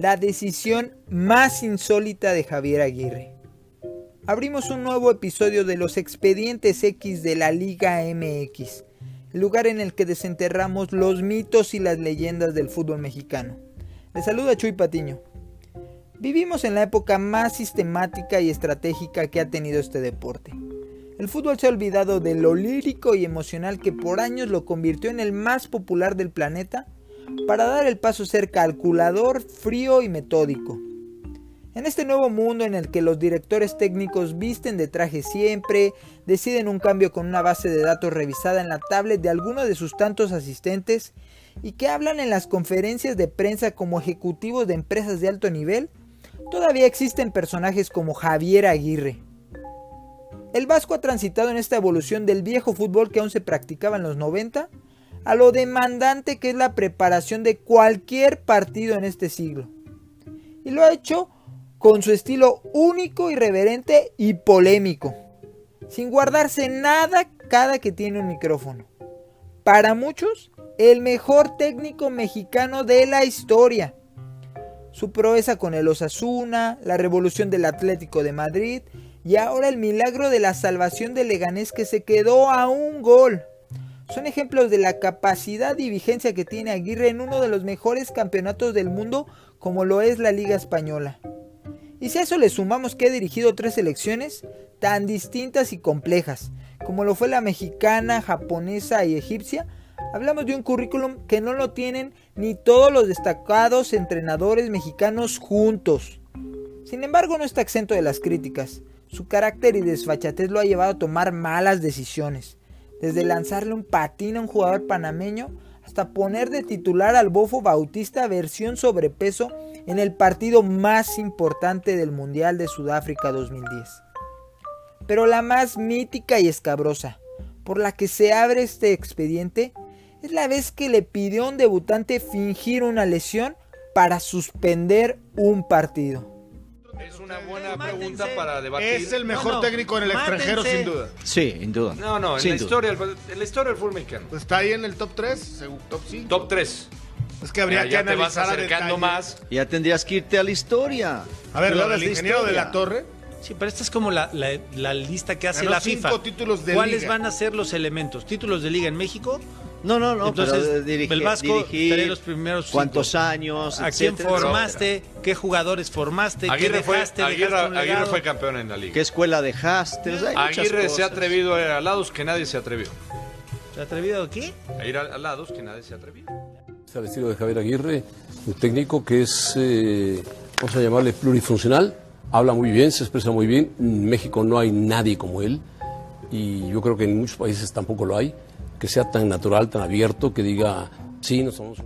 la decisión más insólita de Javier Aguirre. Abrimos un nuevo episodio de los expedientes X de la Liga MX, lugar en el que desenterramos los mitos y las leyendas del fútbol mexicano. Les saluda Chuy Patiño. Vivimos en la época más sistemática y estratégica que ha tenido este deporte. El fútbol se ha olvidado de lo lírico y emocional que por años lo convirtió en el más popular del planeta para dar el paso a ser calculador, frío y metódico. En este nuevo mundo en el que los directores técnicos visten de traje siempre, deciden un cambio con una base de datos revisada en la tablet de alguno de sus tantos asistentes y que hablan en las conferencias de prensa como ejecutivos de empresas de alto nivel, todavía existen personajes como Javier Aguirre. El Vasco ha transitado en esta evolución del viejo fútbol que aún se practicaba en los 90 a lo demandante que es la preparación de cualquier partido en este siglo. Y lo ha hecho con su estilo único, irreverente y polémico, sin guardarse nada cada que tiene un micrófono. Para muchos, el mejor técnico mexicano de la historia. Su proeza con el Osasuna, la revolución del Atlético de Madrid y ahora el milagro de la salvación del Leganés que se quedó a un gol son ejemplos de la capacidad y vigencia que tiene Aguirre en uno de los mejores campeonatos del mundo como lo es la Liga Española. Y si a eso le sumamos que ha dirigido tres selecciones tan distintas y complejas, como lo fue la mexicana, japonesa y egipcia, hablamos de un currículum que no lo tienen ni todos los destacados entrenadores mexicanos juntos. Sin embargo, no está exento de las críticas. Su carácter y desfachatez lo ha llevado a tomar malas decisiones desde lanzarle un patín a un jugador panameño hasta poner de titular al Bofo Bautista versión sobrepeso en el partido más importante del Mundial de Sudáfrica 2010. Pero la más mítica y escabrosa, por la que se abre este expediente, es la vez que le pidió a un debutante fingir una lesión para suspender un partido. Es una buena pregunta para debatir. Es el mejor técnico en el extranjero, sin duda. Sí, sin duda. No, no, en Sin la, duda. historia, en la historia del fútbol mexicano. Pues está ahí en el top 3, top 5. Top 3. Es que habría ya, que ya te vas acercando más. Ya tendrías que irte a la historia. A ver, lo del de ingeniero de la Torre. Sí, pero esta es como la, la- la lista que hace Ganó la cinco FIFA. títulos de ¿Cuáles liga. van a ser los elementos? ¿Títulos de liga en México? No, no, no. Entonces, pero dirigir, el Vasco dirigir, los primeros cinco. ¿Cuántos años? ¿A quién etcétera, formaste? ¿Qué jugadores formaste? ¿Qué Aguirre fue, dejaste? Aguirre, ¿Dejaste Aguirre fue campeón en la liga. ¿Qué escuela dejaste? O sea, Aguirre se ha atrevido a ir a lados que nadie se atrevió. ¿Se ha atrevido a qué? A ir a, a lados que nadie se atrevió. Es al estilo de Javier Aguirre, un técnico que es, eh, vamos a llamarle plurifuncional, habla muy bien, se expresa muy bien. En México no hay nadie como él y yo creo que en muchos países tampoco lo hay, que sea tan natural, tan abierto, que diga, sí, no somos...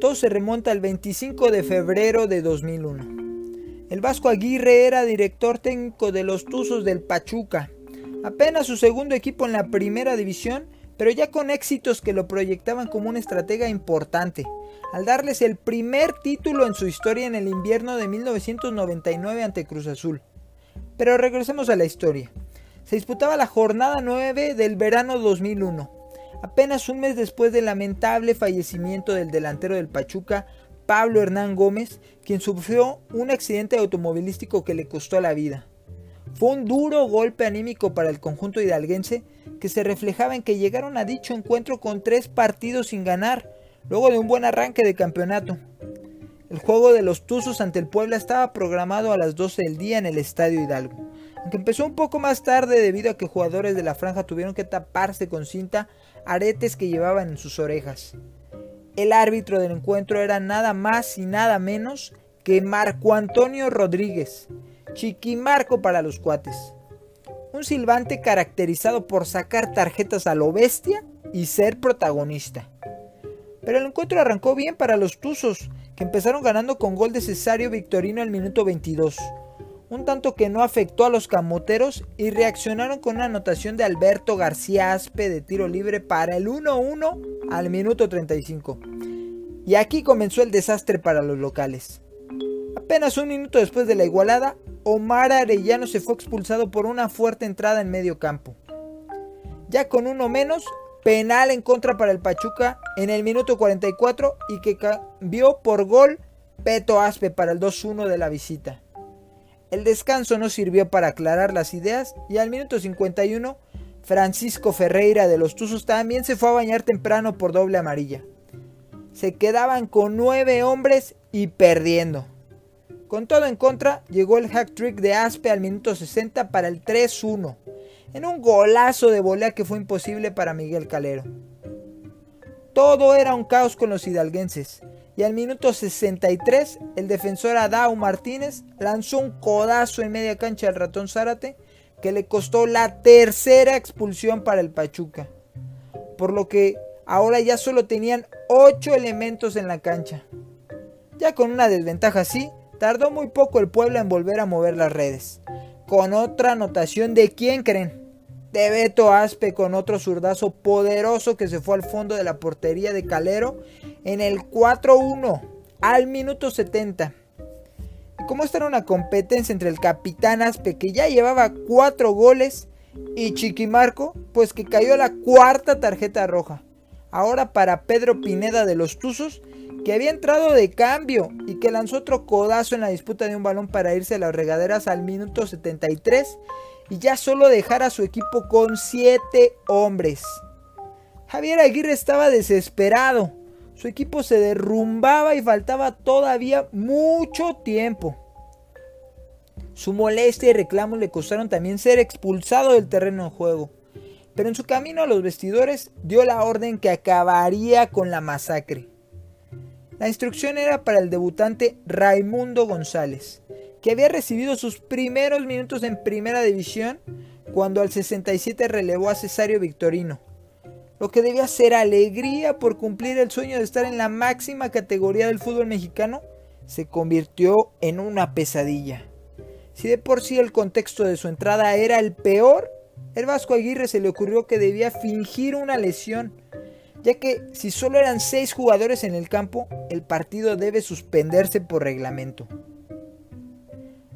Todo se remonta al 25 de febrero de 2001. El Vasco Aguirre era director técnico de los Tuzos del Pachuca, apenas su segundo equipo en la primera división, pero ya con éxitos que lo proyectaban como un estratega importante, al darles el primer título en su historia en el invierno de 1999 ante Cruz Azul. Pero regresemos a la historia. Se disputaba la jornada 9 del verano 2001 apenas un mes después del lamentable fallecimiento del delantero del Pachuca, Pablo Hernán Gómez, quien sufrió un accidente automovilístico que le costó la vida. Fue un duro golpe anímico para el conjunto hidalguense que se reflejaba en que llegaron a dicho encuentro con tres partidos sin ganar, luego de un buen arranque de campeonato. El juego de los Tuzos ante el Puebla estaba programado a las 12 del día en el Estadio Hidalgo, aunque empezó un poco más tarde debido a que jugadores de la franja tuvieron que taparse con cinta aretes que llevaban en sus orejas. El árbitro del encuentro era nada más y nada menos que Marco Antonio Rodríguez, Chiquimarco para los cuates. Un silbante caracterizado por sacar tarjetas a lo bestia y ser protagonista. Pero el encuentro arrancó bien para los Tuzos, que empezaron ganando con gol de Cesario Victorino al minuto 22. Un tanto que no afectó a los camoteros y reaccionaron con una anotación de Alberto García Aspe de tiro libre para el 1-1 al minuto 35. Y aquí comenzó el desastre para los locales. Apenas un minuto después de la igualada, Omar Arellano se fue expulsado por una fuerte entrada en medio campo. Ya con uno menos, penal en contra para el Pachuca en el minuto 44 y que cambió por gol Beto Aspe para el 2-1 de la visita. El descanso no sirvió para aclarar las ideas y al minuto 51 Francisco Ferreira de los Tuzos también se fue a bañar temprano por doble amarilla. Se quedaban con nueve hombres y perdiendo. Con todo en contra, llegó el hack trick de Aspe al minuto 60 para el 3-1, en un golazo de volea que fue imposible para Miguel Calero. Todo era un caos con los hidalguenses, y al minuto 63 el defensor Adao Martínez lanzó un codazo en media cancha al ratón Zárate que le costó la tercera expulsión para el Pachuca, por lo que ahora ya solo tenían 8 elementos en la cancha. Ya con una desventaja así, tardó muy poco el pueblo en volver a mover las redes, con otra anotación de quién creen, de Beto Aspe con otro zurdazo poderoso que se fue al fondo de la portería de Calero en el 4-1 al minuto 70. Como esta era una competencia entre el capitán Aspe que ya llevaba 4 goles y Chiquimarco, pues que cayó la cuarta tarjeta roja. Ahora para Pedro Pineda de los Tuzos, que había entrado de cambio y que lanzó otro codazo en la disputa de un balón para irse a las regaderas al minuto 73 y ya solo dejar a su equipo con 7 hombres. Javier Aguirre estaba desesperado. Su equipo se derrumbaba y faltaba todavía mucho tiempo. Su molestia y reclamos le costaron también ser expulsado del terreno de juego. Pero en su camino a los vestidores dio la orden que acabaría con la masacre. La instrucción era para el debutante Raimundo González, que había recibido sus primeros minutos en primera división cuando al 67 relevó a Cesario Victorino. Lo que debía ser alegría por cumplir el sueño de estar en la máxima categoría del fútbol mexicano, se convirtió en una pesadilla. Si de por sí el contexto de su entrada era el peor, el Vasco Aguirre se le ocurrió que debía fingir una lesión, ya que si solo eran seis jugadores en el campo, el partido debe suspenderse por reglamento.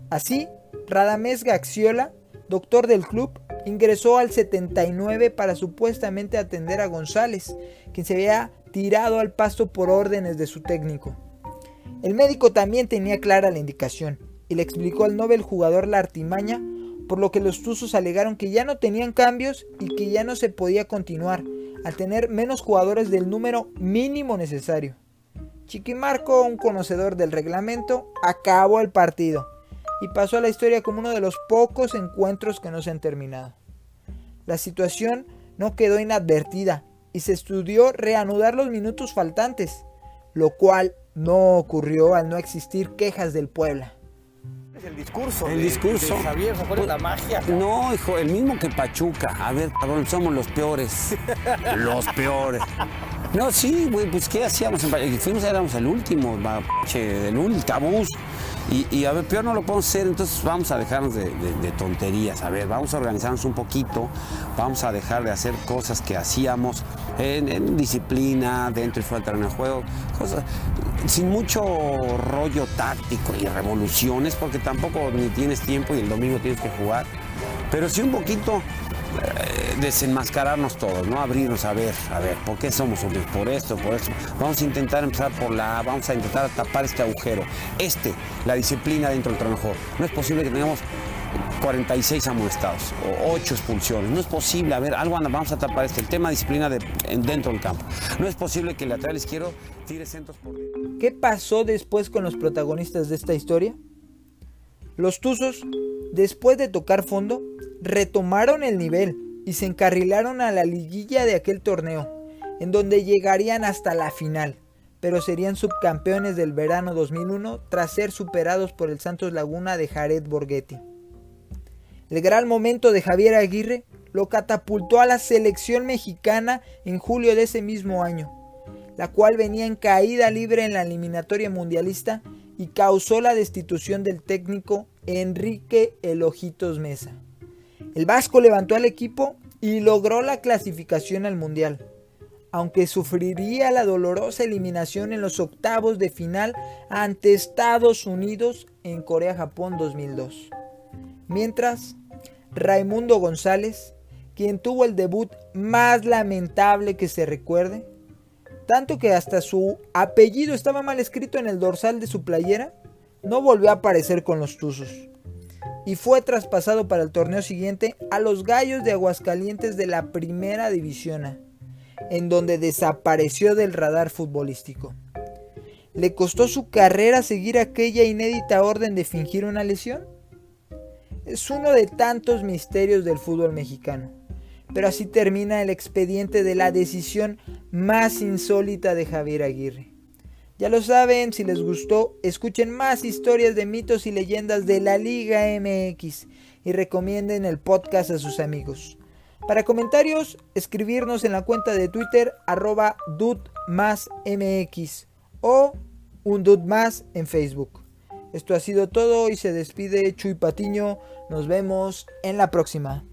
Así, Radamés Gaxiola, doctor del club, ingresó al 79 para supuestamente atender a González, quien se había tirado al pasto por órdenes de su técnico. El médico también tenía clara la indicación y le explicó al Nobel jugador la artimaña, por lo que los Tuzos alegaron que ya no tenían cambios y que ya no se podía continuar al tener menos jugadores del número mínimo necesario. Chiquimarco, un conocedor del reglamento, acabó el partido y pasó a la historia como uno de los pocos encuentros que no se han terminado. La situación no quedó inadvertida y se estudió reanudar los minutos faltantes, lo cual no ocurrió al no existir quejas del Puebla. El discurso. El discurso. De Javier, ¿no la magia? No, hijo, el mismo que Pachuca. A ver, cabrón, somos los peores. los peores. No, sí, güey, pues ¿qué hacíamos? Fuimos, éramos el último, el último, y, a ver, peor no lo podemos hacer, entonces vamos a dejarnos de, tonterías. A ver, vamos a organizarnos un poquito, vamos a dejar de hacer cosas que hacíamos en, disciplina, dentro y fuera del terreno de juego, cosas sin mucho rollo táctico y revoluciones, porque tampoco ni tienes tiempo y el domingo tienes que jugar. Pero sí un poquito desenmascararnos todos, ¿no? Abrirnos a ver, a ver, ¿por qué somos hombres? Por esto, por esto. Vamos a intentar empezar por la vamos a intentar tapar este agujero. Este, la disciplina dentro del trabajo. No es posible que tengamos 46 amonestados o 8 expulsiones. No es posible, a ver, algo vamos a tapar este, el tema disciplina de, dentro del campo. No es posible que el lateral izquierdo tire centros por ¿Qué pasó después con los protagonistas de esta historia? Los Tuzos, después de tocar fondo, retomaron el nivel y se encarrilaron a la liguilla de aquel torneo, en donde llegarían hasta la final, pero serían subcampeones del verano 2001 tras ser superados por el Santos Laguna de Jared Borghetti. El gran momento de Javier Aguirre lo catapultó a la selección mexicana en julio de ese mismo año, la cual venía en caída libre en la eliminatoria mundialista y causó la destitución del técnico Enrique Elojitos Mesa. El Vasco levantó al equipo y logró la clasificación al Mundial, aunque sufriría la dolorosa eliminación en los octavos de final ante Estados Unidos en Corea-Japón 2002. Mientras, Raimundo González, quien tuvo el debut más lamentable que se recuerde, tanto que hasta su apellido estaba mal escrito en el dorsal de su playera, no volvió a aparecer con los Tuzos y fue traspasado para el torneo siguiente a los Gallos de Aguascalientes de la Primera División en donde desapareció del radar futbolístico. ¿Le costó su carrera seguir aquella inédita orden de fingir una lesión? Es uno de tantos misterios del fútbol mexicano. Pero así termina el expediente de la decisión más insólita de Javier Aguirre. Ya lo saben, si les gustó, escuchen más historias de mitos y leyendas de la Liga MX y recomienden el podcast a sus amigos. Para comentarios, escribirnos en la cuenta de Twitter arroba mx o un dud más en Facebook. Esto ha sido todo y se despide Chuy Patiño. Nos vemos en la próxima.